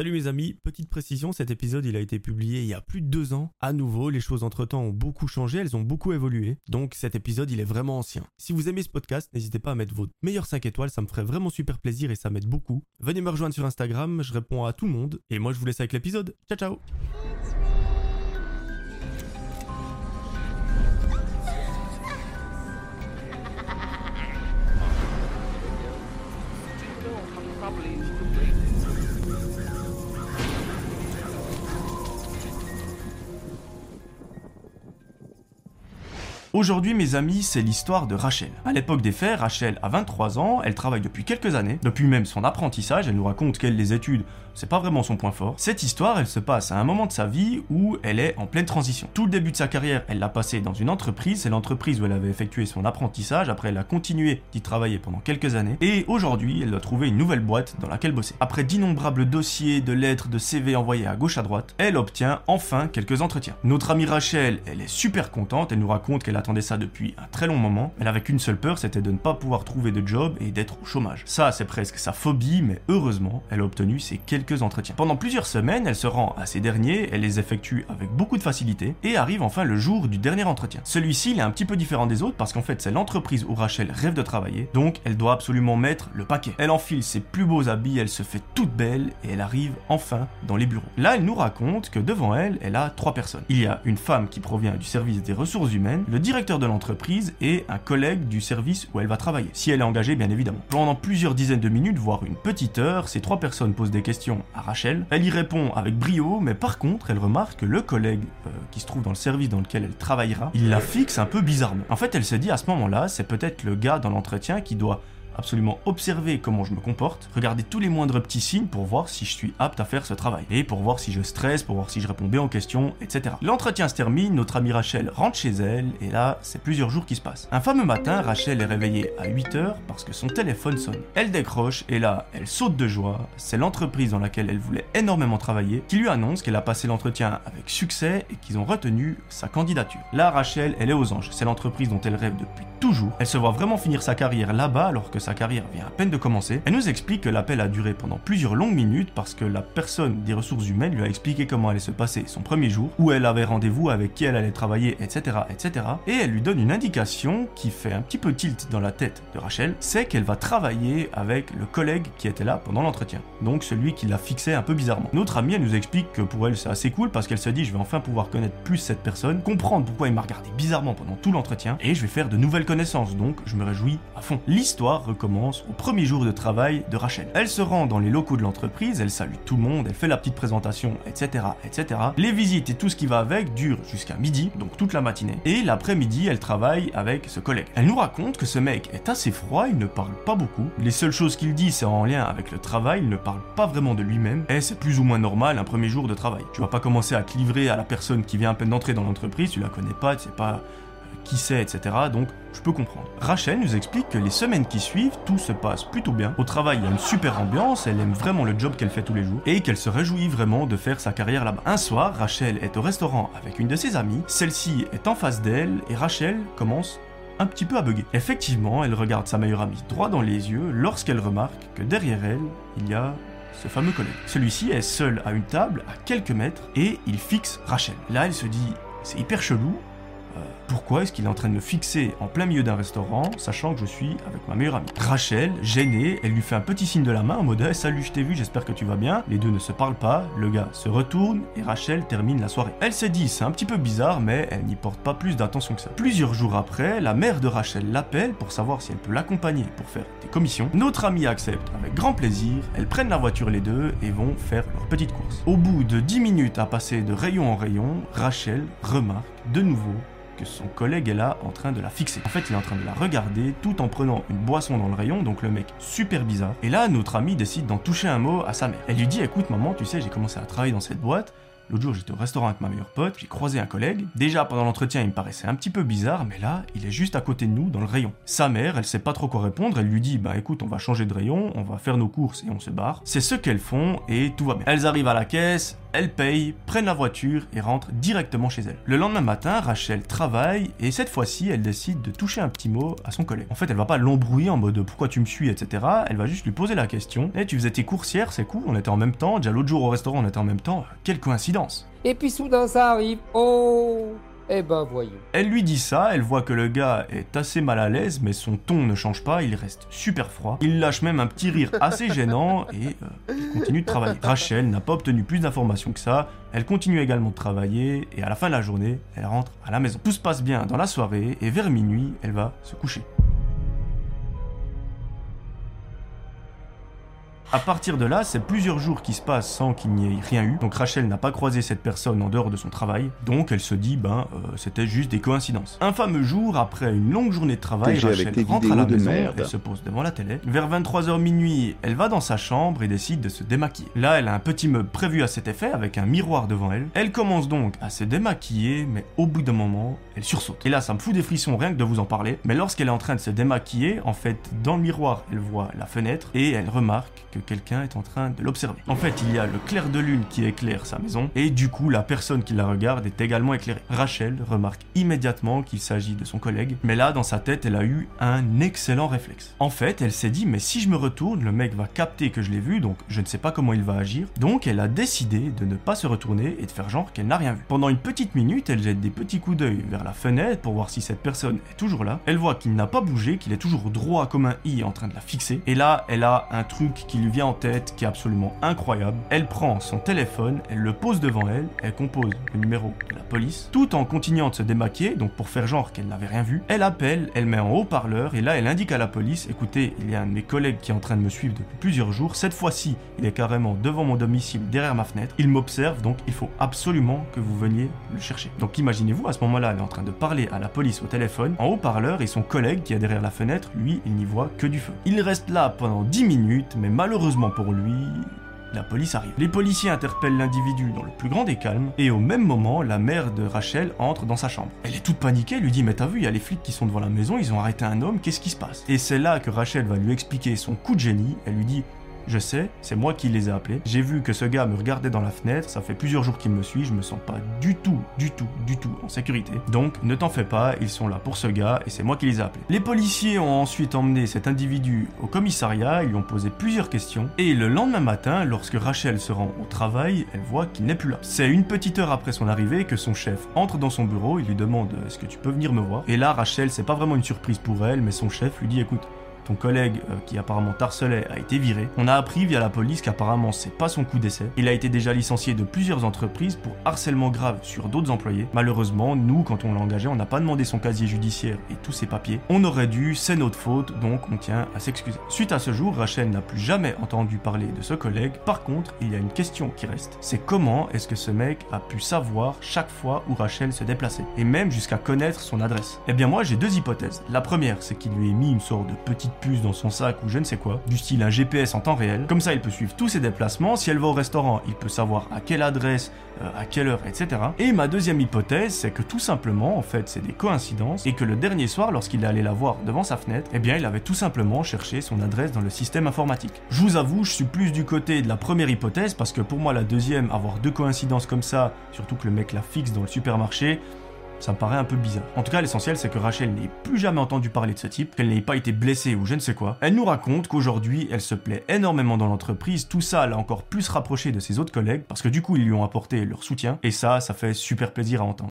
Salut mes amis, petite précision, cet épisode il a été publié il y a plus de deux ans. À nouveau, les choses entre temps ont beaucoup changé, elles ont beaucoup évolué, donc cet épisode il est vraiment ancien. Si vous aimez ce podcast, n'hésitez pas à mettre vos meilleures 5 étoiles, ça me ferait vraiment super plaisir et ça m'aide beaucoup. Venez me rejoindre sur Instagram, je réponds à tout le monde, et moi je vous laisse avec l'épisode. Ciao ciao Aujourd'hui, mes amis, c'est l'histoire de Rachel. À l'époque des faits, Rachel a 23 ans, elle travaille depuis quelques années, depuis même son apprentissage, elle nous raconte qu'elle, les études, c'est pas vraiment son point fort. Cette histoire, elle se passe à un moment de sa vie où elle est en pleine transition. Tout le début de sa carrière, elle l'a passé dans une entreprise, c'est l'entreprise où elle avait effectué son apprentissage, après elle a continué d'y travailler pendant quelques années, et aujourd'hui, elle doit trouver une nouvelle boîte dans laquelle bosser. Après d'innombrables dossiers, de lettres, de CV envoyés à gauche à droite, elle obtient enfin quelques entretiens. Notre amie Rachel, elle est super contente, elle nous raconte qu'elle attendait ça depuis un très long moment. Elle avait qu'une seule peur, c'était de ne pas pouvoir trouver de job et d'être au chômage. Ça, c'est presque sa phobie, mais heureusement, elle a obtenu ses quelques entretiens. Pendant plusieurs semaines, elle se rend à ces derniers, elle les effectue avec beaucoup de facilité et arrive enfin le jour du dernier entretien. Celui-ci, il est un petit peu différent des autres parce qu'en fait, c'est l'entreprise où Rachel rêve de travailler, donc elle doit absolument mettre le paquet. Elle enfile ses plus beaux habits, elle se fait toute belle et elle arrive enfin dans les bureaux. Là, elle nous raconte que devant elle, elle a trois personnes. Il y a une femme qui provient du service des ressources humaines, le directeur de l'entreprise et un collègue du service où elle va travailler, si elle est engagée bien évidemment. Pendant plusieurs dizaines de minutes, voire une petite heure, ces trois personnes posent des questions à Rachel. Elle y répond avec brio, mais par contre, elle remarque que le collègue euh, qui se trouve dans le service dans lequel elle travaillera, il la fixe un peu bizarrement. En fait, elle se dit à ce moment-là, c'est peut-être le gars dans l'entretien qui doit absolument observer comment je me comporte, regarder tous les moindres petits signes pour voir si je suis apte à faire ce travail, et pour voir si je stresse, pour voir si je réponds bien aux questions, etc. L'entretien se termine, notre amie Rachel rentre chez elle, et là, c'est plusieurs jours qui se passent. Un fameux matin, Rachel est réveillée à 8h parce que son téléphone sonne. Elle décroche, et là, elle saute de joie, c'est l'entreprise dans laquelle elle voulait énormément travailler qui lui annonce qu'elle a passé l'entretien avec succès et qu'ils ont retenu sa candidature. Là, Rachel, elle est aux anges, c'est l'entreprise dont elle rêve depuis toujours. Elle se voit vraiment finir sa carrière là-bas alors que sa carrière vient à peine de commencer. Elle nous explique que l'appel a duré pendant plusieurs longues minutes parce que la personne des ressources humaines lui a expliqué comment allait se passer son premier jour, où elle avait rendez-vous avec qui elle allait travailler, etc., etc. Et elle lui donne une indication qui fait un petit peu tilt dans la tête de Rachel, c'est qu'elle va travailler avec le collègue qui était là pendant l'entretien. Donc celui qui l'a fixé un peu bizarrement. Notre amie, elle nous explique que pour elle c'est assez cool parce qu'elle se dit je vais enfin pouvoir connaître plus cette personne, comprendre pourquoi il m'a regardé bizarrement pendant tout l'entretien, et je vais faire de nouvelles connaissances, donc je me réjouis à fond. L'histoire recommence au premier jour de travail de Rachel. Elle se rend dans les locaux de l'entreprise, elle salue tout le monde, elle fait la petite présentation, etc., etc. Les visites et tout ce qui va avec durent jusqu'à midi, donc toute la matinée. Et l'après-midi, elle travaille avec ce collègue. Elle nous raconte que ce mec est assez froid, il ne parle pas beaucoup. Les seules choses qu'il dit, c'est en lien avec le travail, il ne parle pas vraiment de lui-même. Et c'est plus ou moins normal un premier jour de travail. Tu vas pas commencer à te livrer à la personne qui vient à peine d'entrer dans l'entreprise, tu la connais pas, tu sais pas qui c'est, etc. Donc je peux comprendre. Rachel nous explique que les semaines qui suivent, tout se passe plutôt bien. Au travail, il y a une super ambiance, elle aime vraiment le job qu'elle fait tous les jours et qu'elle se réjouit vraiment de faire sa carrière là-bas. Un soir, Rachel est au restaurant avec une de ses amies, celle-ci est en face d'elle et Rachel commence un petit peu à bugger. Effectivement, elle regarde sa meilleure amie droit dans les yeux lorsqu'elle remarque que derrière elle, il y a ce fameux collègue. Celui-ci est seul à une table à quelques mètres et il fixe Rachel. Là, elle se dit, c'est hyper chelou, pourquoi est-ce qu'il est en train de me fixer en plein milieu d'un restaurant, sachant que je suis avec ma meilleure amie? Rachel, gênée, elle lui fait un petit signe de la main en mode Salut, je t'ai vu, j'espère que tu vas bien. Les deux ne se parlent pas, le gars se retourne et Rachel termine la soirée. Elle s'est dit C'est un petit peu bizarre, mais elle n'y porte pas plus d'attention que ça. Plusieurs jours après, la mère de Rachel l'appelle pour savoir si elle peut l'accompagner pour faire des commissions. Notre amie accepte avec grand plaisir, elles prennent la voiture les deux et vont faire leur petite course. Au bout de 10 minutes à passer de rayon en rayon, Rachel remarque de nouveau son collègue est là en train de la fixer. En fait, il est en train de la regarder tout en prenant une boisson dans le rayon, donc le mec super bizarre. Et là, notre ami décide d'en toucher un mot à sa mère. Elle lui dit écoute maman, tu sais, j'ai commencé à travailler dans cette boîte. L'autre jour, j'étais au restaurant avec ma meilleure pote, j'ai croisé un collègue. Déjà, pendant l'entretien, il me paraissait un petit peu bizarre, mais là, il est juste à côté de nous, dans le rayon. Sa mère, elle sait pas trop quoi répondre, elle lui dit Bah écoute, on va changer de rayon, on va faire nos courses et on se barre. C'est ce qu'elles font et tout va bien. Elles arrivent à la caisse, elle paye, prenne la voiture et rentre directement chez elle. Le lendemain matin, Rachel travaille et cette fois-ci, elle décide de toucher un petit mot à son collègue. En fait, elle va pas l'embrouiller en mode pourquoi tu me suis, etc. Elle va juste lui poser la question. Et tu faisais tes coursières, c'est cool, on était en même temps. Déjà l'autre jour au restaurant, on était en même temps. Quelle coïncidence. Et puis soudain ça arrive. Oh eh ben voyons. Elle lui dit ça, elle voit que le gars est assez mal à l'aise, mais son ton ne change pas, il reste super froid. Il lâche même un petit rire assez gênant et euh, il continue de travailler. Rachel n'a pas obtenu plus d'informations que ça, elle continue également de travailler et à la fin de la journée, elle rentre à la maison. Tout se passe bien dans la soirée et vers minuit, elle va se coucher. À partir de là, c'est plusieurs jours qui se passent sans qu'il n'y ait rien eu. Donc Rachel n'a pas croisé cette personne en dehors de son travail. Donc elle se dit, ben, euh, c'était juste des coïncidences. Un fameux jour, après une longue journée de travail, Rachel rentre à la maison, elle se pose devant la télé. Vers 23h minuit, elle va dans sa chambre et décide de se démaquiller. Là, elle a un petit meuble prévu à cet effet avec un miroir devant elle. Elle commence donc à se démaquiller, mais au bout d'un moment, elle sursaute. Et là, ça me fout des frissons rien que de vous en parler. Mais lorsqu'elle est en train de se démaquiller, en fait, dans le miroir, elle voit la fenêtre et elle remarque que quelqu'un est en train de l'observer. En fait, il y a le clair de lune qui éclaire sa maison, et du coup, la personne qui la regarde est également éclairée. Rachel remarque immédiatement qu'il s'agit de son collègue, mais là, dans sa tête, elle a eu un excellent réflexe. En fait, elle s'est dit, mais si je me retourne, le mec va capter que je l'ai vu, donc je ne sais pas comment il va agir. Donc, elle a décidé de ne pas se retourner et de faire genre qu'elle n'a rien vu. Pendant une petite minute, elle jette des petits coups d'œil vers la fenêtre pour voir si cette personne est toujours là. Elle voit qu'il n'a pas bougé, qu'il est toujours droit comme un i en train de la fixer. Et là, elle a un truc qui lui vient en tête qui est absolument incroyable. Elle prend son téléphone, elle le pose devant elle, elle compose le numéro de la police, tout en continuant de se démaquiller, donc pour faire genre qu'elle n'avait rien vu. Elle appelle, elle met en haut-parleur et là elle indique à la police, écoutez, il y a un de mes collègues qui est en train de me suivre depuis plusieurs jours, cette fois-ci il est carrément devant mon domicile, derrière ma fenêtre, il m'observe, donc il faut absolument que vous veniez le chercher. Donc imaginez-vous, à ce moment-là, elle est en train de parler à la police au téléphone, en haut-parleur, et son collègue qui est derrière la fenêtre, lui, il n'y voit que du feu. Il reste là pendant 10 minutes, mais malheureusement pour lui, la police arrive. Les policiers interpellent l'individu dans le plus grand des calmes, et au même moment, la mère de Rachel entre dans sa chambre. Elle est toute paniquée, elle lui dit Mais t'as vu, il y a les flics qui sont devant la maison, ils ont arrêté un homme, qu'est-ce qui se passe? Et c'est là que Rachel va lui expliquer son coup de génie, elle lui dit je sais, c'est moi qui les ai appelés. J'ai vu que ce gars me regardait dans la fenêtre, ça fait plusieurs jours qu'il me suit, je me sens pas du tout, du tout, du tout en sécurité. Donc ne t'en fais pas, ils sont là pour ce gars et c'est moi qui les ai appelés. Les policiers ont ensuite emmené cet individu au commissariat, ils lui ont posé plusieurs questions et le lendemain matin, lorsque Rachel se rend au travail, elle voit qu'il n'est plus là. C'est une petite heure après son arrivée que son chef entre dans son bureau, il lui demande est-ce que tu peux venir me voir? Et là, Rachel, c'est pas vraiment une surprise pour elle, mais son chef lui dit écoute, ton collègue euh, qui apparemment t'harcelait a été viré. On a appris via la police qu'apparemment c'est pas son coup d'essai. Il a été déjà licencié de plusieurs entreprises pour harcèlement grave sur d'autres employés. Malheureusement, nous, quand on l'a engagé, on n'a pas demandé son casier judiciaire et tous ses papiers. On aurait dû, c'est notre faute, donc on tient à s'excuser. Suite à ce jour, Rachel n'a plus jamais entendu parler de ce collègue. Par contre, il y a une question qui reste. C'est comment est-ce que ce mec a pu savoir chaque fois où Rachel se déplaçait et même jusqu'à connaître son adresse? Eh bien moi, j'ai deux hypothèses. La première, c'est qu'il lui ait mis une sorte de petite puce dans son sac ou je ne sais quoi, du style un GPS en temps réel. Comme ça, il peut suivre tous ses déplacements. Si elle va au restaurant, il peut savoir à quelle adresse, euh, à quelle heure, etc. Et ma deuxième hypothèse, c'est que tout simplement, en fait, c'est des coïncidences et que le dernier soir, lorsqu'il est allé la voir devant sa fenêtre, eh bien, il avait tout simplement cherché son adresse dans le système informatique. Je vous avoue, je suis plus du côté de la première hypothèse parce que pour moi, la deuxième, avoir deux coïncidences comme ça, surtout que le mec la fixe dans le supermarché, ça me paraît un peu bizarre. En tout cas, l'essentiel, c'est que Rachel n'ait plus jamais entendu parler de ce type, qu'elle n'ait pas été blessée ou je ne sais quoi. Elle nous raconte qu'aujourd'hui, elle se plaît énormément dans l'entreprise, tout ça l'a encore plus rapproché de ses autres collègues, parce que du coup, ils lui ont apporté leur soutien, et ça, ça fait super plaisir à entendre.